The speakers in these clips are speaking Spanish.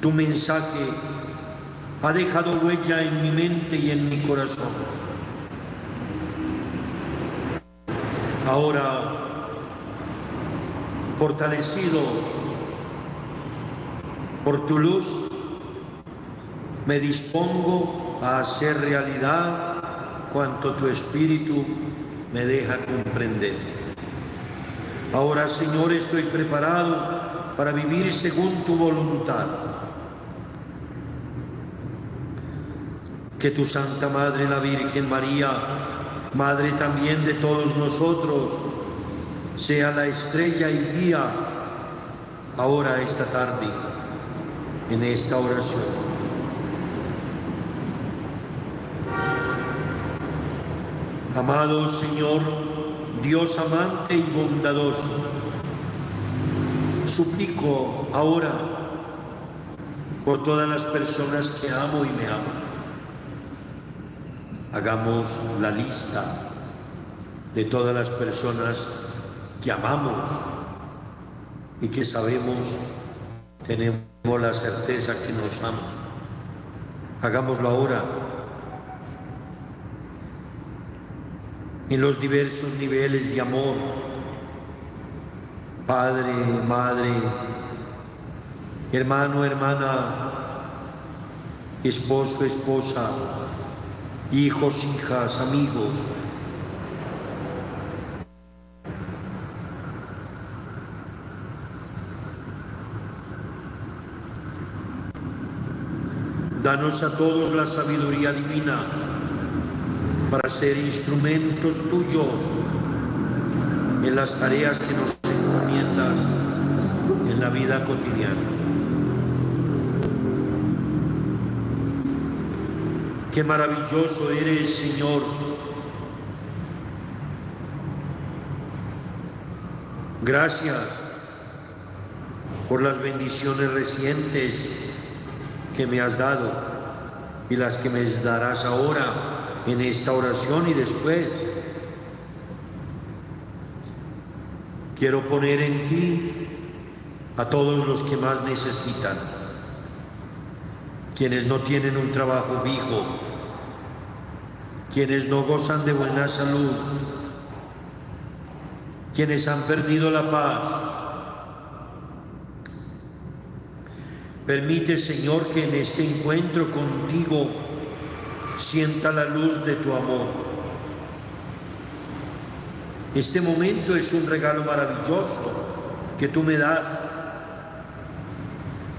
Tu mensaje ha dejado huella en mi mente y en mi corazón. Ahora, fortalecido por tu luz, me dispongo a hacer realidad cuanto tu espíritu me deja comprender. Ahora, Señor, estoy preparado para vivir según tu voluntad. Que tu Santa Madre, la Virgen María, Madre también de todos nosotros, sea la estrella y guía ahora esta tarde en esta oración. Amado Señor, Dios amante y bondadoso, suplico ahora por todas las personas que amo y me aman. Hagamos la lista de todas las personas que amamos y que sabemos, tenemos la certeza que nos aman. Hagámoslo ahora en los diversos niveles de amor, padre, madre, hermano, hermana, esposo, esposa, hijos, hijas, amigos. Danos a todos la sabiduría divina para ser instrumentos tuyos en las tareas que nos encomiendas en la vida cotidiana. Qué maravilloso eres, Señor. Gracias por las bendiciones recientes que me has dado y las que me darás ahora en esta oración y después. Quiero poner en ti a todos los que más necesitan, quienes no tienen un trabajo fijo, quienes no gozan de buena salud, quienes han perdido la paz. Permite, Señor, que en este encuentro contigo sienta la luz de tu amor. Este momento es un regalo maravilloso que tú me das.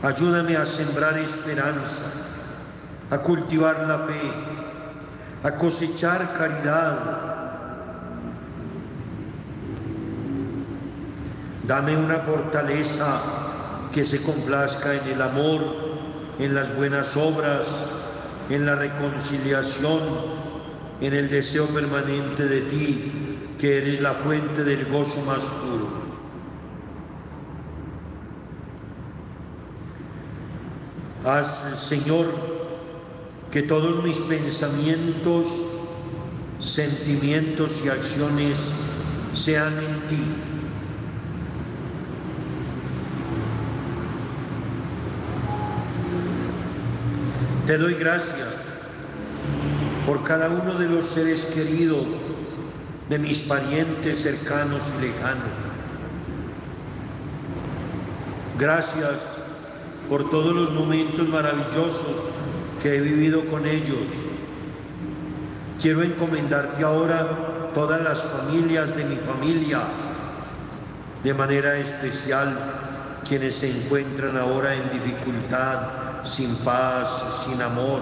Ayúdame a sembrar esperanza, a cultivar la fe, a cosechar caridad. Dame una fortaleza que se complazca en el amor, en las buenas obras, en la reconciliación, en el deseo permanente de ti, que eres la fuente del gozo más puro. Haz, Señor, que todos mis pensamientos, sentimientos y acciones sean en ti Te doy gracias por cada uno de los seres queridos, de mis parientes cercanos y lejanos. Gracias por todos los momentos maravillosos que he vivido con ellos. Quiero encomendarte ahora todas las familias de mi familia, de manera especial quienes se encuentran ahora en dificultad sin paz, sin amor.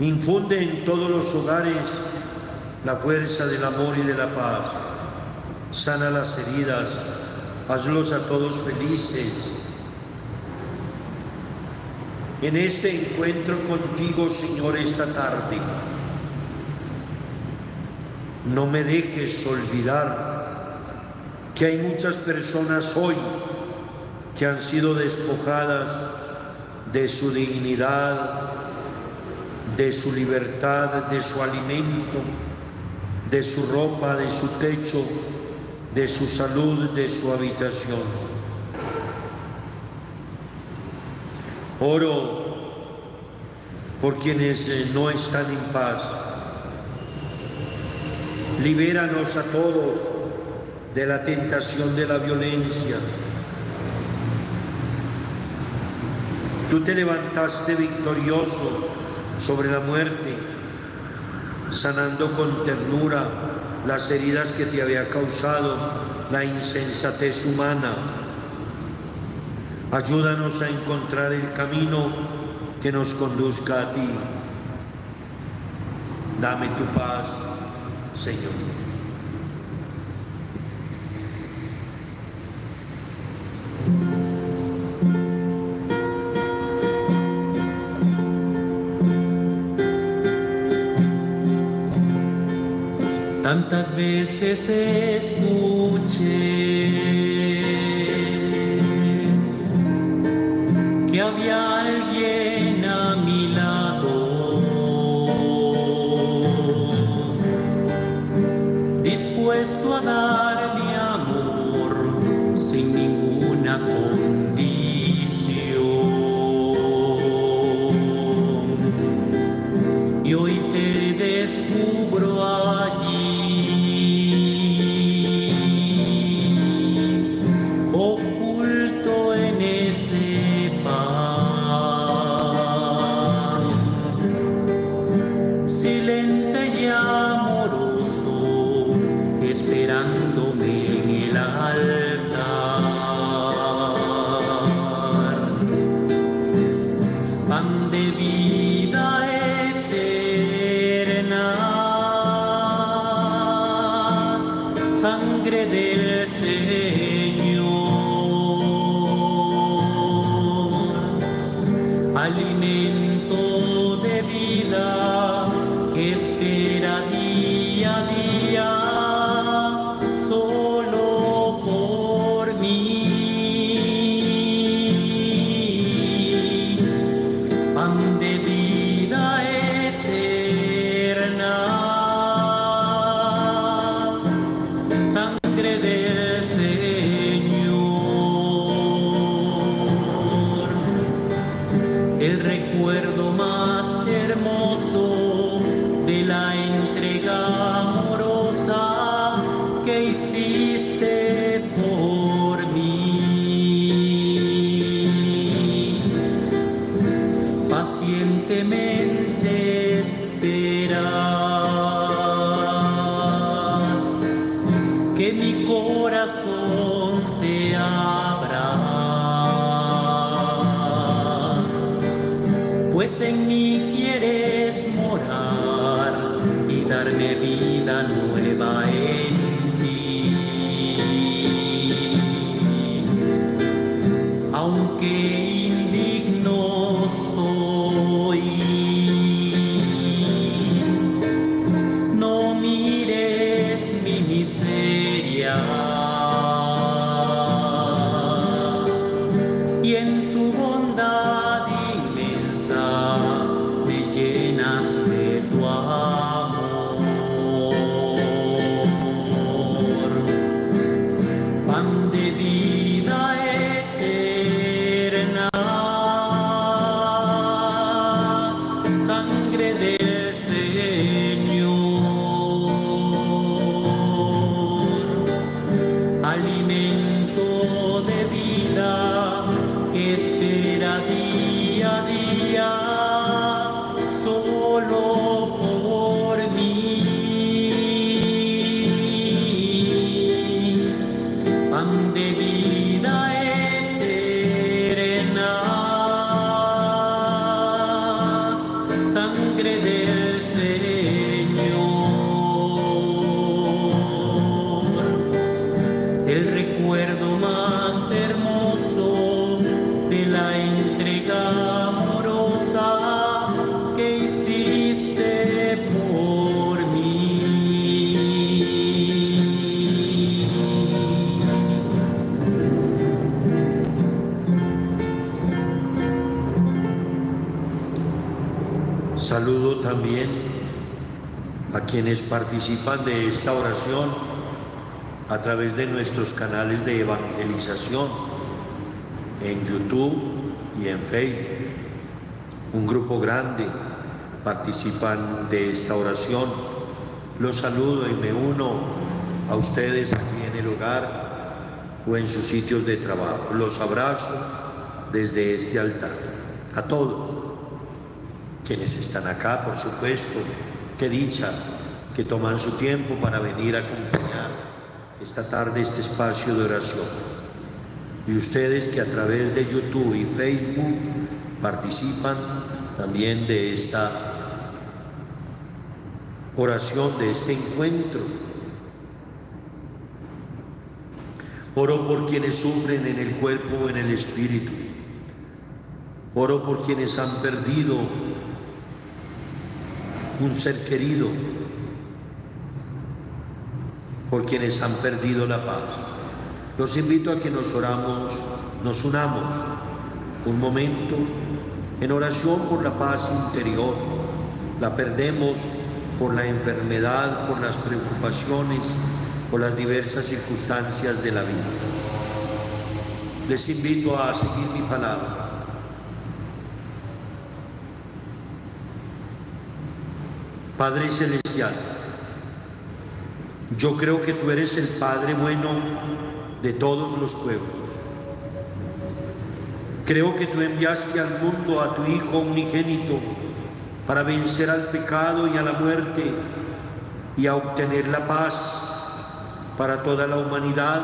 Infunde en todos los hogares la fuerza del amor y de la paz. Sana las heridas, hazlos a todos felices. En este encuentro contigo, Señor, esta tarde, no me dejes olvidar que hay muchas personas hoy que han sido despojadas de su dignidad, de su libertad, de su alimento, de su ropa, de su techo, de su salud, de su habitación. Oro por quienes eh, no están en paz. Libéranos a todos de la tentación de la violencia. Tú te levantaste victorioso sobre la muerte, sanando con ternura las heridas que te había causado la insensatez humana Ayúdanos a encontrar el camino que nos conduzca a ti. Dame tu paz, Señor. Tantas veces escuché quienes participan de esta oración a través de nuestros canales de evangelización en YouTube y en Facebook. Un grupo grande participan de esta oración. Los saludo y me uno a ustedes aquí en el hogar o en sus sitios de trabajo. Los abrazo desde este altar. A todos quienes están acá, por supuesto, qué dicha que toman su tiempo para venir a acompañar esta tarde este espacio de oración. Y ustedes que a través de YouTube y Facebook participan también de esta oración, de este encuentro. Oro por quienes sufren en el cuerpo o en el espíritu. Oro por quienes han perdido un ser querido, por quienes han perdido la paz. Los invito a que nos oramos, nos unamos un momento en oración por la paz interior. La perdemos por la enfermedad, por las preocupaciones, por las diversas circunstancias de la vida. Les invito a seguir mi palabra. Padre Celestial, yo creo que tú eres el Padre bueno de todos los pueblos. Creo que tú enviaste al mundo a tu Hijo unigénito para vencer al pecado y a la muerte y a obtener la paz para toda la humanidad,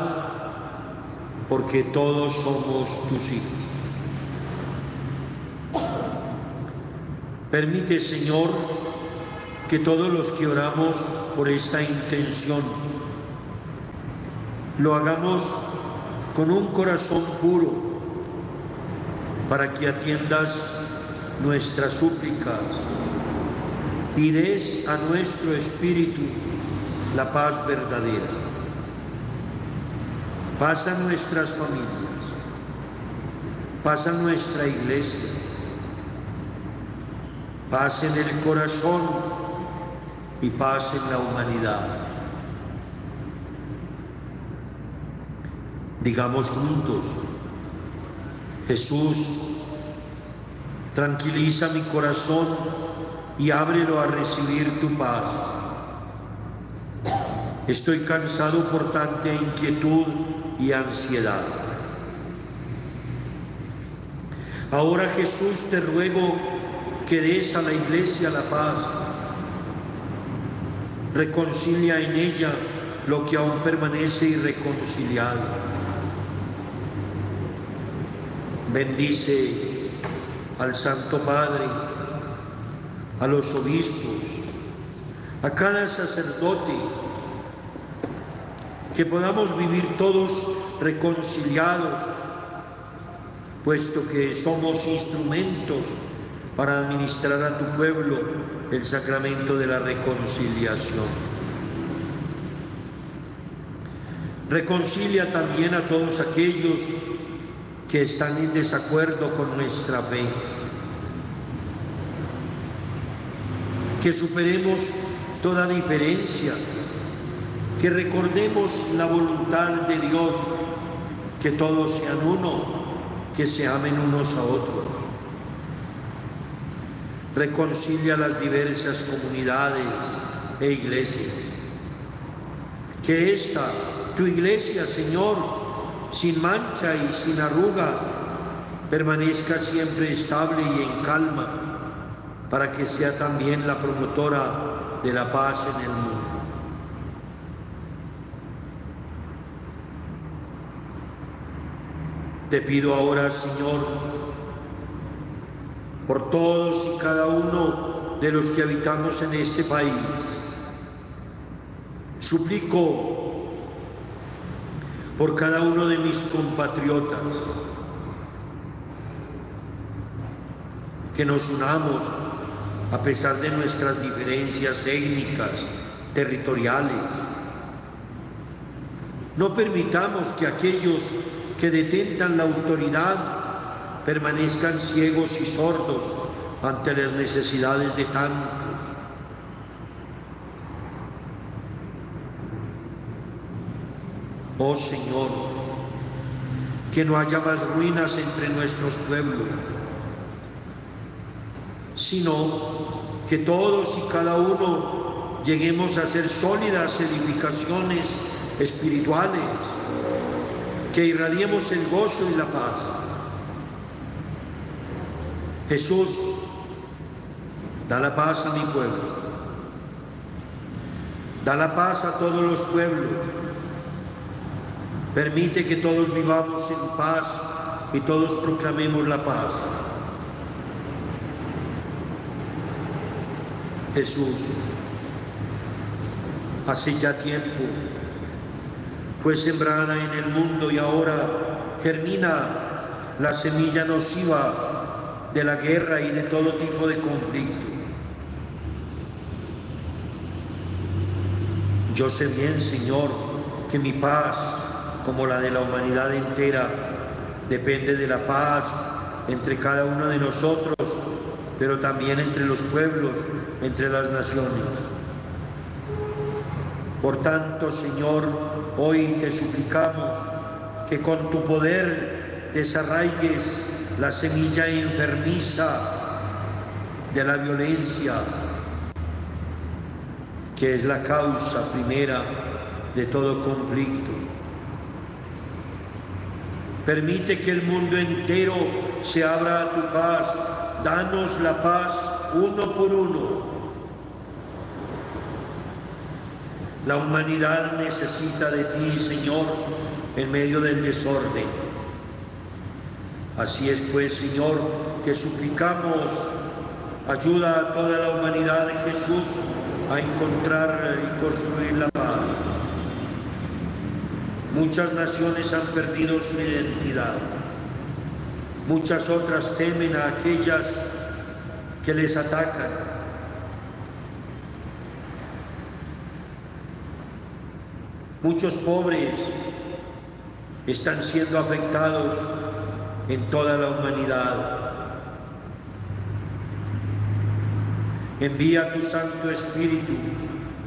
porque todos somos tus hijos. Permite, Señor, que todos los que oramos por esta intención lo hagamos con un corazón puro para que atiendas nuestras súplicas y des a nuestro espíritu la paz verdadera. Pasa nuestras familias, pasa nuestra iglesia, paz en el corazón y paz en la humanidad. Digamos juntos, Jesús, tranquiliza mi corazón y ábrelo a recibir tu paz. Estoy cansado por tanta inquietud y ansiedad. Ahora Jesús te ruego que des a la iglesia la paz. Reconcilia en ella lo que aún permanece irreconciliado. Bendice al Santo Padre, a los obispos, a cada sacerdote, que podamos vivir todos reconciliados, puesto que somos instrumentos para administrar a tu pueblo el sacramento de la reconciliación. Reconcilia también a todos aquellos que están en desacuerdo con nuestra fe. Que superemos toda diferencia, que recordemos la voluntad de Dios, que todos sean uno, que se amen unos a otros. Reconcilia las diversas comunidades e iglesias. Que esta, tu iglesia, Señor, sin mancha y sin arruga, permanezca siempre estable y en calma, para que sea también la promotora de la paz en el mundo. Te pido ahora, Señor, por todos y cada uno de los que habitamos en este país, suplico por cada uno de mis compatriotas que nos unamos a pesar de nuestras diferencias étnicas, territoriales. No permitamos que aquellos que detentan la autoridad permanezcan ciegos y sordos ante las necesidades de tantos. Oh Señor, que no haya más ruinas entre nuestros pueblos, sino que todos y cada uno lleguemos a ser sólidas edificaciones espirituales, que irradiemos el gozo y la paz. Jesús, da la paz a mi pueblo, da la paz a todos los pueblos, permite que todos vivamos en paz y todos proclamemos la paz. Jesús, hace ya tiempo fue sembrada en el mundo y ahora germina la semilla nociva de la guerra y de todo tipo de conflictos. Yo sé bien, Señor, que mi paz, como la de la humanidad entera, depende de la paz entre cada uno de nosotros, pero también entre los pueblos, entre las naciones. Por tanto, Señor, hoy te suplicamos que con tu poder desarraigues la semilla enfermiza de la violencia, que es la causa primera de todo conflicto. Permite que el mundo entero se abra a tu paz. Danos la paz uno por uno. La humanidad necesita de ti, Señor, en medio del desorden. Así es pues, Señor, que suplicamos ayuda a toda la humanidad de Jesús a encontrar y construir la paz. Muchas naciones han perdido su identidad. Muchas otras temen a aquellas que les atacan. Muchos pobres están siendo afectados en toda la humanidad. Envía tu Santo Espíritu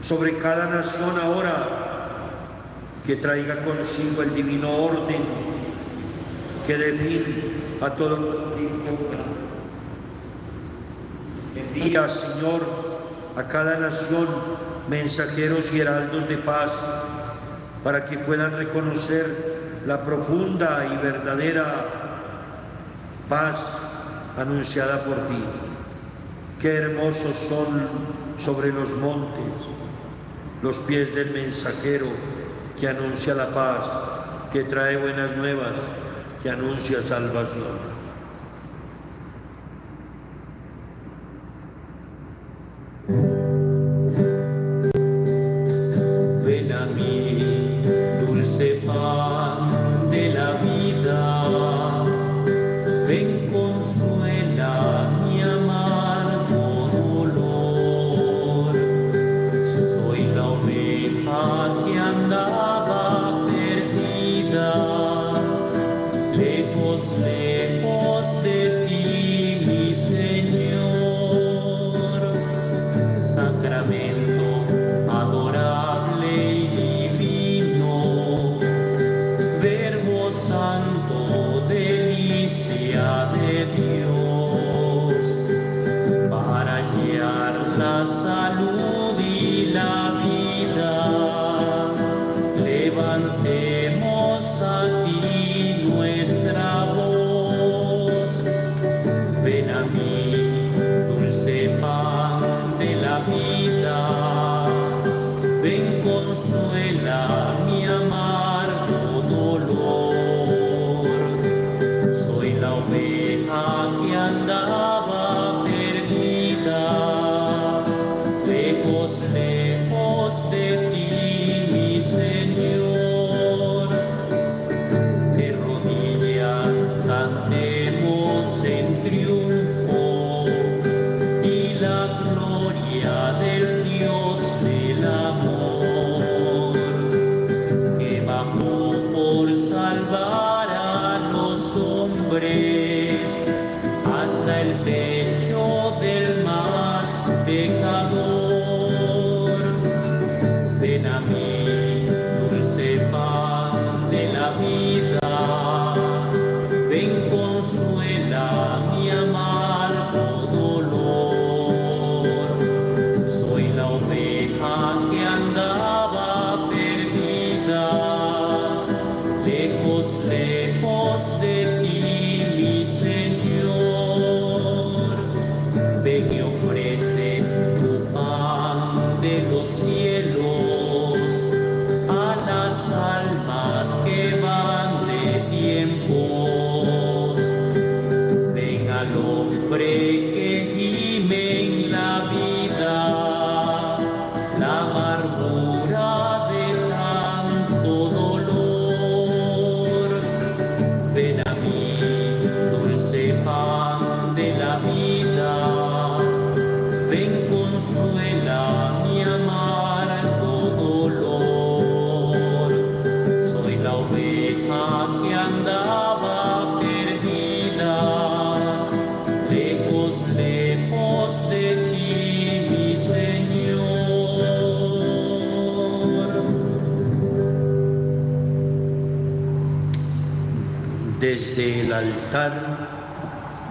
sobre cada nación ahora que traiga consigo el divino orden que dé fin a todo Envía, Señor, a cada nación mensajeros y heraldos de paz para que puedan reconocer la profunda y verdadera paz anunciada por ti. Qué hermosos son sobre los montes los pies del mensajero que anuncia la paz, que trae buenas nuevas, que anuncia salvación.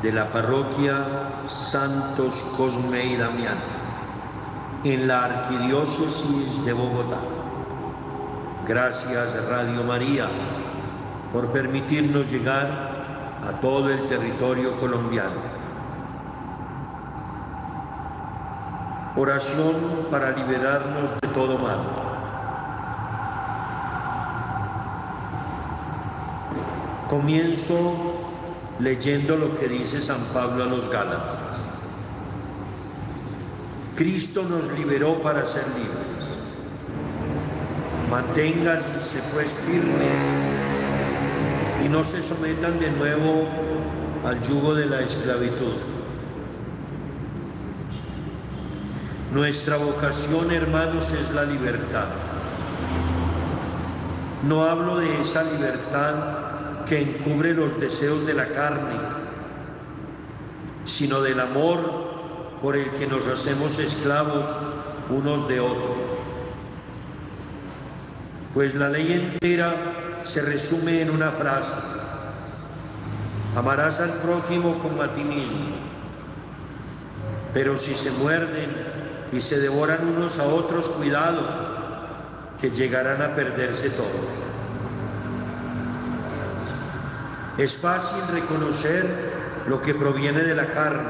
De la parroquia Santos Cosme y Damián, en la Arquidiócesis de Bogotá. Gracias Radio María por permitirnos llegar a todo el territorio colombiano. Oración para liberarnos de todo mal. Comienzo leyendo lo que dice San Pablo a los Gálatas. Cristo nos liberó para ser libres. Manténganse pues firmes y no se sometan de nuevo al yugo de la esclavitud. Nuestra vocación, hermanos, es la libertad. No hablo de esa libertad que encubre los deseos de la carne, sino del amor por el que nos hacemos esclavos unos de otros. Pues la ley entera se resume en una frase. Amarás al prójimo como a ti mismo. Pero si se muerden y se devoran unos a otros, cuidado, que llegarán a perderse todos. Es fácil reconocer lo que proviene de la carne,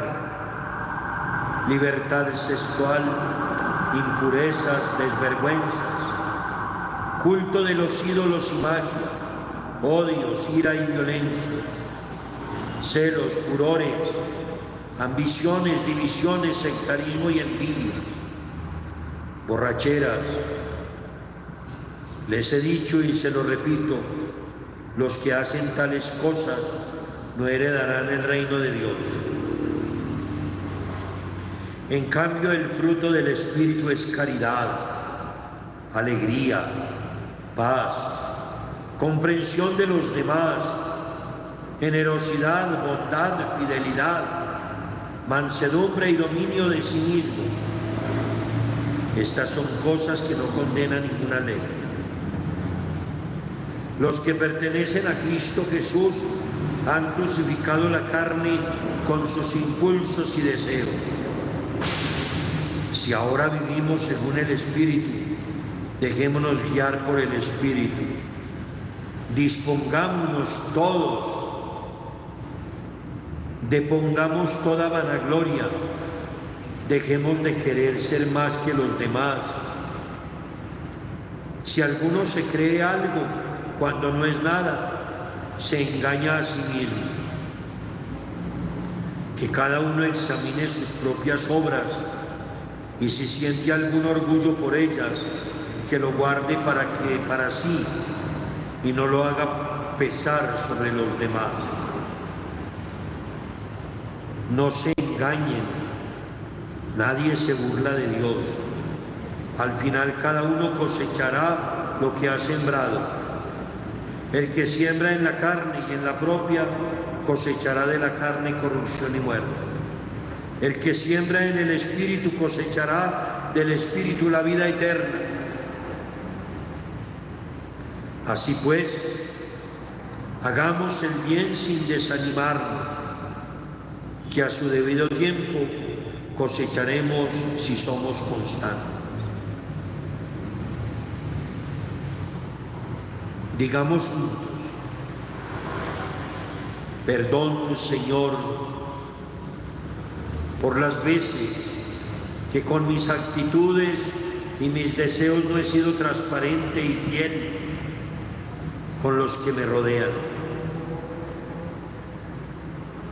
libertad sexual, impurezas, desvergüenzas, culto de los ídolos y magia, odios, ira y violencias, celos, furores, ambiciones, divisiones, sectarismo y envidias, borracheras. Les he dicho y se lo repito, los que hacen tales cosas no heredarán el reino de Dios. En cambio, el fruto del Espíritu es caridad, alegría, paz, comprensión de los demás, generosidad, bondad, fidelidad, mansedumbre y dominio de sí mismo. Estas son cosas que no condena ninguna ley. Los que pertenecen a Cristo Jesús han crucificado la carne con sus impulsos y deseos. Si ahora vivimos según el Espíritu, dejémonos guiar por el Espíritu. Dispongámonos todos, depongamos toda vanagloria, dejemos de querer ser más que los demás. Si alguno se cree algo, cuando no es nada, se engaña a sí mismo. Que cada uno examine sus propias obras y si siente algún orgullo por ellas, que lo guarde para que para sí y no lo haga pesar sobre los demás. No se engañen, nadie se burla de Dios. Al final cada uno cosechará lo que ha sembrado. El que siembra en la carne y en la propia cosechará de la carne corrupción y muerte. El que siembra en el Espíritu cosechará del Espíritu la vida eterna. Así pues, hagamos el bien sin desanimarnos, que a su debido tiempo cosecharemos si somos constantes. Digamos juntos, Perdón, Señor, por las veces que con mis actitudes y mis deseos no he sido transparente y fiel con los que me rodean.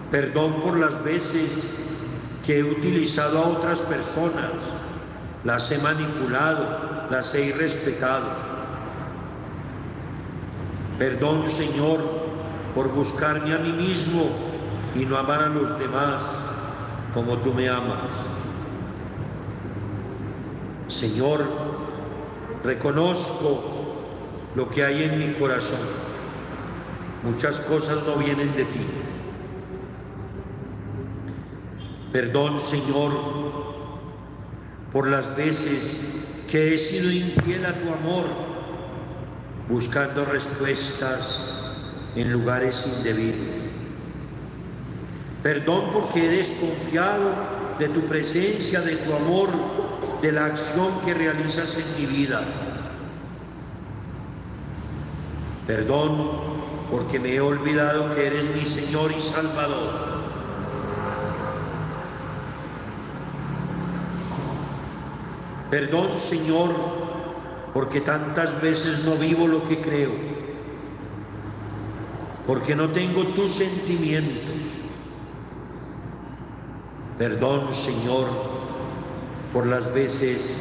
Perdón por las veces que he utilizado a otras personas, las he manipulado, las he irrespetado. Perdón, Señor, por buscarme a mí mismo y no amar a los demás como tú me amas. Señor, reconozco lo que hay en mi corazón. Muchas cosas no vienen de ti. Perdón, Señor, por las veces que he sido infiel a tu amor, buscando respuestas en lugares indebidos. Perdón porque he desconfiado de tu presencia, de tu amor, de la acción que realizas en mi vida. Perdón porque me he olvidado que eres mi Señor y Salvador. Perdón, Señor, porque tantas veces no vivo lo que creo, porque no tengo tus sentimientos. Perdón, Señor, por las veces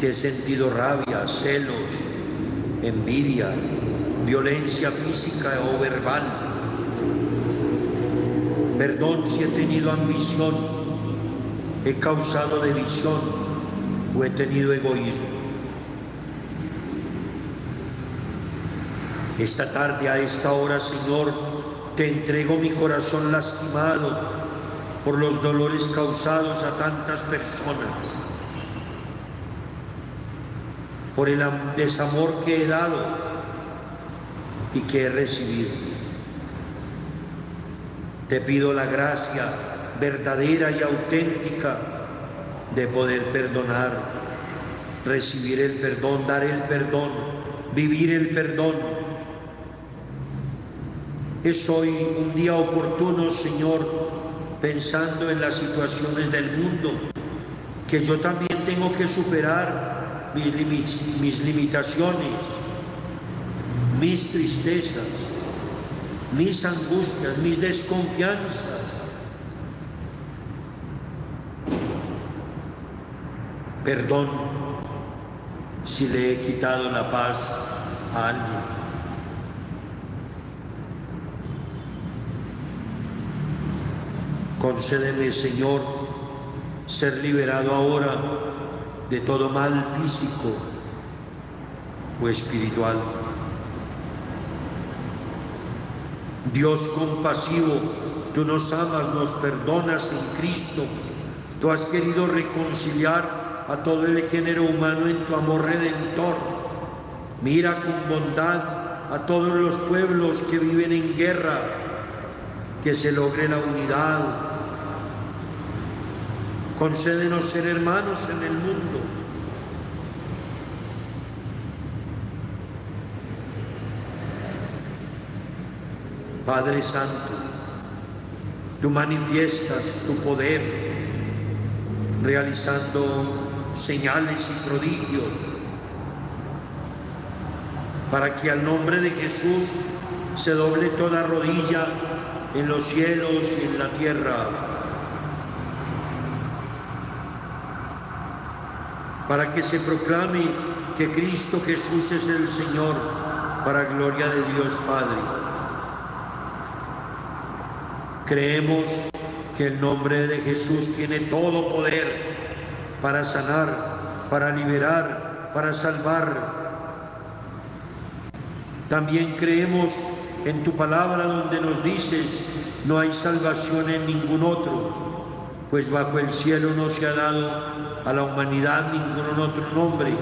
que he sentido rabia, celos, envidia, violencia física o verbal. Perdón si he tenido ambición, he causado división o he tenido egoísmo. Esta tarde, a esta hora, Señor, te entrego mi corazón lastimado por los dolores causados a tantas personas, por el desamor que he dado y que he recibido. Te pido la gracia verdadera y auténtica de poder perdonar, recibir el perdón, dar el perdón, vivir el perdón. Es hoy un día oportuno, Señor, pensando en las situaciones del mundo, que yo también tengo que superar mis, limitaciones, mis tristezas, mis angustias, mis desconfianzas Perdón si le he quitado la paz a alguien. Concédeme, Señor, ser liberado ahora de todo mal físico o espiritual. Dios compasivo, tú nos amas, nos perdonas en Cristo. Tú has querido reconciliar a todo el género humano en tu amor redentor. Mira con bondad a todos los pueblos que viven en guerra, que se logre la unidad. Concédenos ser hermanos en el mundo. Padre Santo, tú manifiestas tu poder realizando señales y prodigios, para que al nombre de Jesús se doble toda rodilla en los cielos y en la tierra, para que se proclame que Cristo Jesús es el Señor, para gloria de Dios Padre. Creemos que el nombre de Jesús tiene todo poder para sanar, para liberar, para salvar. También creemos en tu palabra donde nos dices, no hay salvación en ningún otro, pues bajo el cielo no se ha dado a la humanidad ningún otro nombre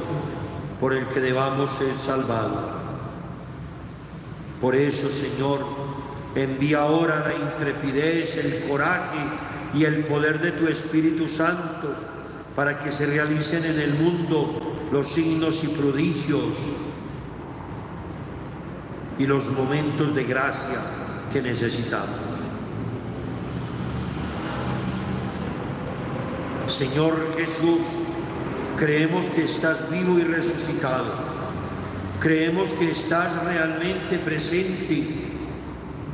por el que debamos ser salvados. Por eso, Señor, envía ahora la intrepidez, el coraje y el poder de tu Espíritu Santo para que se realicen en el mundo los signos y prodigios y los momentos de gracia que necesitamos. Señor Jesús, creemos que estás vivo y resucitado. Creemos que estás realmente presente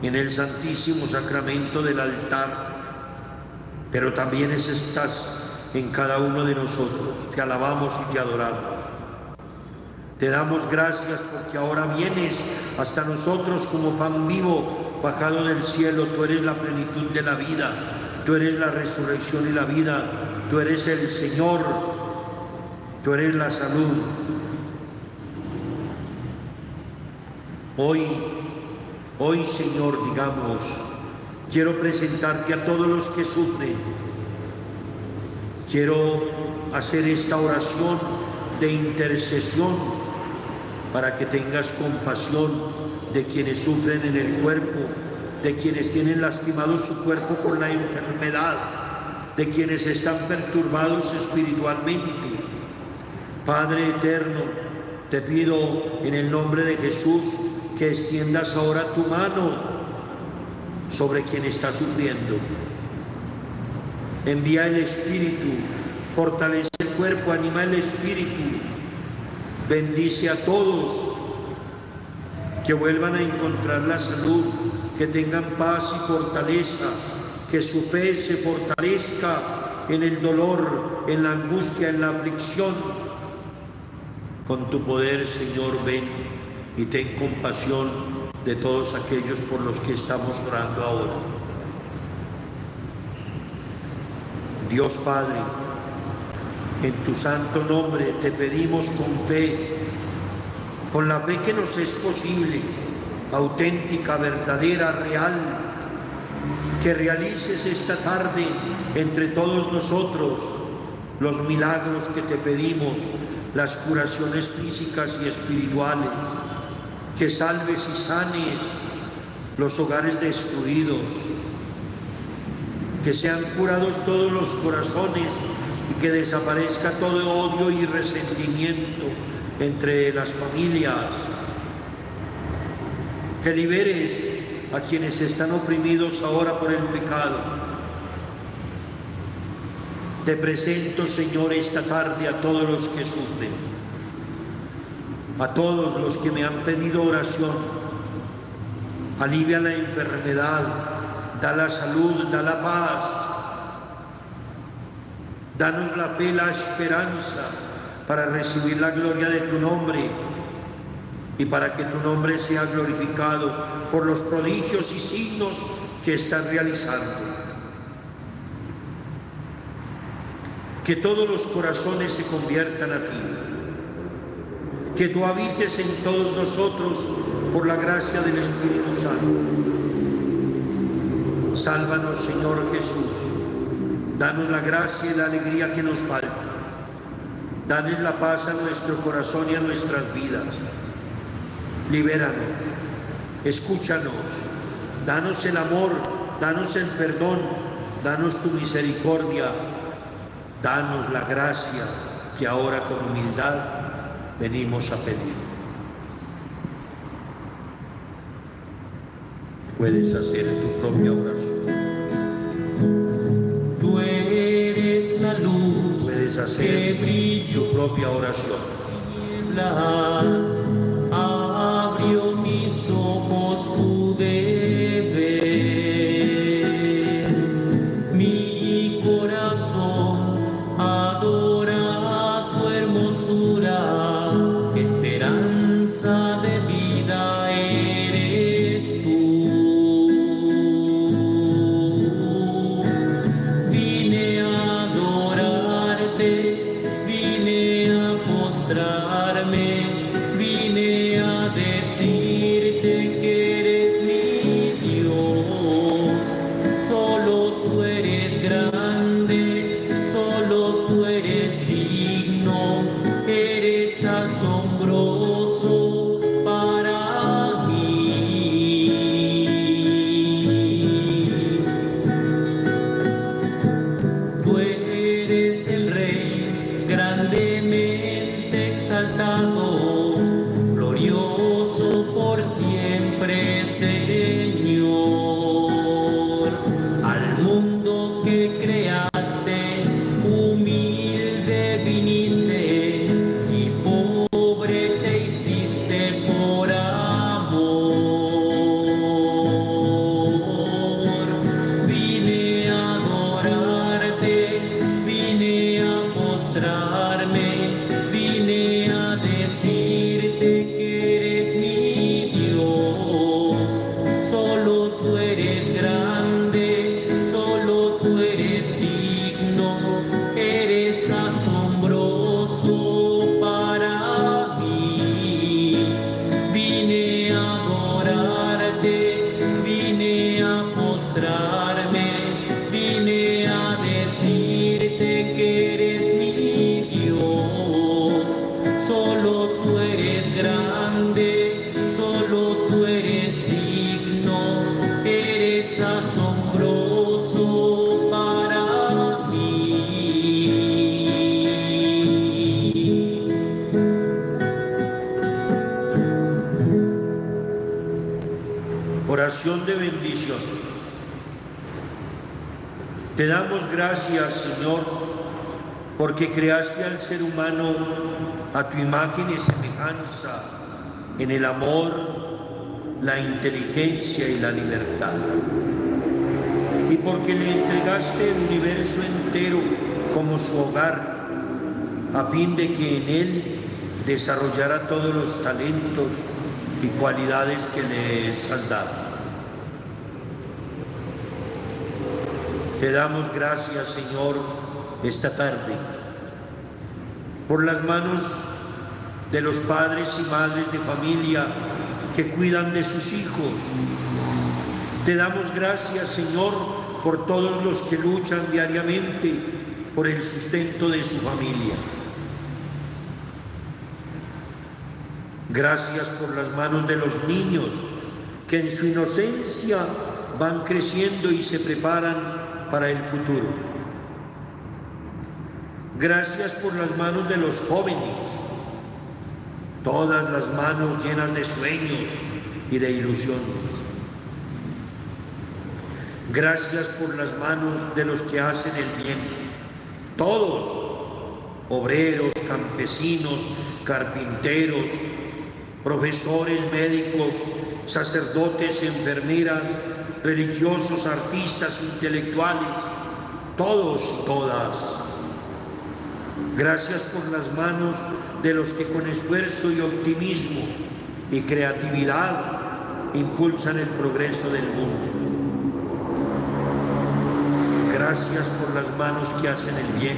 en el Santísimo Sacramento del altar, pero también estás en cada uno de nosotros. Te alabamos y te adoramos. Te damos gracias porque ahora vienes hasta nosotros como pan vivo bajado del cielo. Tú eres la plenitud de la vida. Tú eres la resurrección y la vida. Tú eres el Señor. Tú eres la salud. Hoy, hoy Señor, digamos, quiero presentarte a todos los que sufren. Quiero hacer esta oración de intercesión para que tengas compasión de quienes sufren en el cuerpo, de quienes tienen lastimado su cuerpo por la enfermedad, de quienes están perturbados espiritualmente. Padre eterno, te pido en el nombre de Jesús que extiendas ahora tu mano sobre quien está sufriendo. Envía el Espíritu, fortalece el cuerpo, anima el Espíritu Bendice a todos que vuelvan a encontrar la salud, que tengan paz y fortaleza, que su fe se fortalezca en el dolor, en la angustia, en la aflicción. Con tu poder, Señor, ven y ten compasión de todos aquellos por los que estamos orando ahora. Dios Padre, en tu santo nombre te pedimos con fe, con la fe que nos es posible, auténtica, verdadera, real, que realices esta tarde entre todos nosotros los milagros que te pedimos, las curaciones físicas y espirituales, que salves y sanes los hogares destruidos, que sean curados todos los corazones y que desaparezca todo odio y resentimiento entre las familias, que liberes a quienes están oprimidos ahora por el pecado. Te presento, Señor, esta tarde a todos los que sufren, a todos los que me han pedido oración. Alivia la enfermedad, da la salud, da la paz Danos la fe, la esperanza para recibir la gloria de tu nombre y para que tu nombre sea glorificado por los prodigios y signos que estás realizando. Que todos los corazones se conviertan a ti. Que tú habites en todos nosotros por la gracia del Espíritu Santo. Sálvanos, Señor Jesús Danos la gracia y la alegría que nos falta. Danos la paz a nuestro corazón y a nuestras vidas. Libéranos, escúchanos, danos el amor, danos el perdón, danos tu misericordia, danos la gracia que ahora con humildad venimos a pedir. Puedes hacer tu propia oración. puedes hacer tu propia oración. Es asombroso para mí. Oración de bendición. Te damos gracias, Señor, porque creaste al ser humano a tu imagen y semejanza en el amor, la inteligencia y la libertad. Y porque le entregaste el universo entero como su hogar, a fin de que en él desarrollara todos los talentos y cualidades que les has dado. Te damos gracias, Señor, esta tarde, por las manos de los padres y madres de familia que cuidan de sus hijos. Te damos gracias, Señor, por todos los que luchan diariamente por el sustento de su familia. Gracias por las manos de los niños que en su inocencia van creciendo y se preparan para el futuro. Gracias por las manos de los jóvenes, todas las manos llenas de sueños y de ilusiones. Gracias por las manos de los que hacen el bien, todos, obreros, campesinos, carpinteros, profesores, médicos, sacerdotes, enfermeras, religiosos, artistas, intelectuales, todos y todas. Gracias por las manos de los que con esfuerzo y optimismo y creatividad impulsan el progreso del mundo. Gracias por las manos que hacen el bien.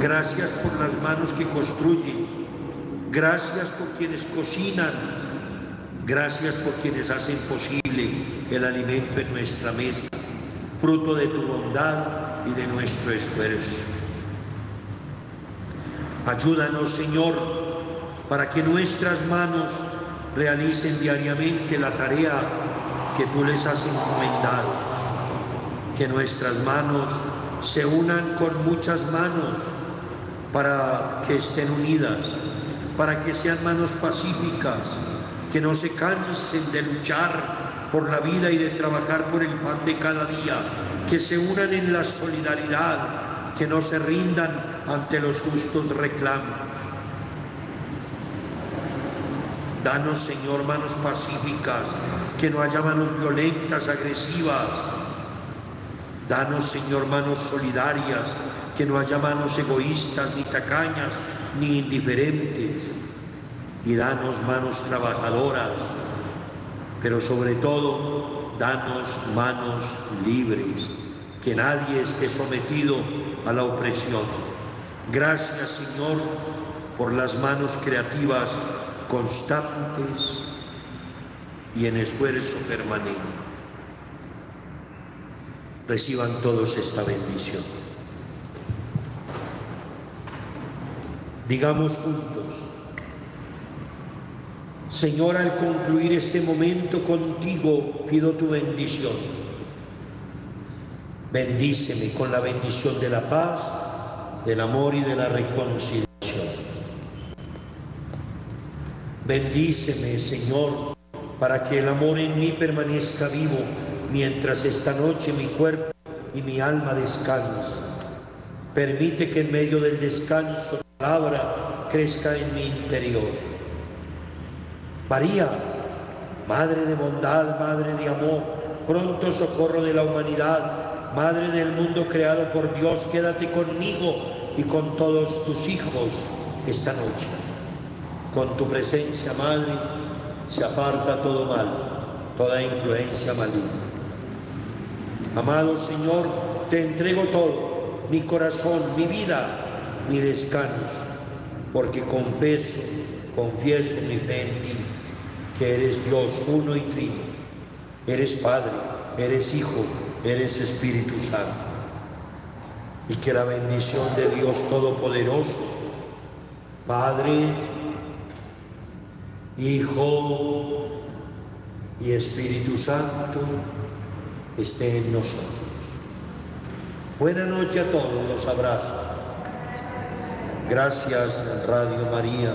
Gracias por las manos que construyen. Gracias por quienes cocinan. Gracias por quienes hacen posible el alimento en nuestra mesa, fruto de tu bondad y de nuestro esfuerzo. Ayúdanos, Señor, para que nuestras manos realicen diariamente la tarea que tú les has encomendado. Que nuestras manos se unan con muchas manos para que estén unidas, para que sean manos pacíficas, que no se cansen de luchar por la vida y de trabajar por el pan de cada día, que se unan en la solidaridad, que no se rindan ante los justos reclamos. Danos, Señor, manos pacíficas, que no haya manos violentas, agresivas. Danos, Señor, manos solidarias, que no haya manos egoístas, ni tacañas, ni indiferentes. Y danos manos trabajadoras, pero sobre todo, danos manos libres, que nadie esté sometido a la opresión. Gracias, Señor, por las manos creativas constantes y en esfuerzo permanente. Reciban todos esta bendición. Digamos juntos, Señor, al concluir este momento contigo, pido tu bendición. Bendíceme con la bendición de la paz, del amor y de la reconciliación. Bendíceme, Señor, para que el amor en mí permanezca vivo mientras esta noche mi cuerpo y mi alma descansan. Permite que en medio del descanso tu palabra crezca en mi interior. María, Madre de bondad, Madre de amor, pronto socorro de la humanidad, Madre del mundo creado por Dios, quédate conmigo y con todos tus hijos esta noche. Con tu presencia, Madre, se aparta todo mal, toda influencia maligna. Amado Señor, te entrego todo, mi corazón, mi vida, mi descanso, porque confieso, confieso mi fe en ti, que eres Dios uno y trino. Eres Padre, eres Hijo, eres Espíritu Santo. Y que la bendición de Dios Todopoderoso, Padre, Hijo y Espíritu Santo, esté en nosotros. Buena noche a todos, los abrazo. Gracias Radio María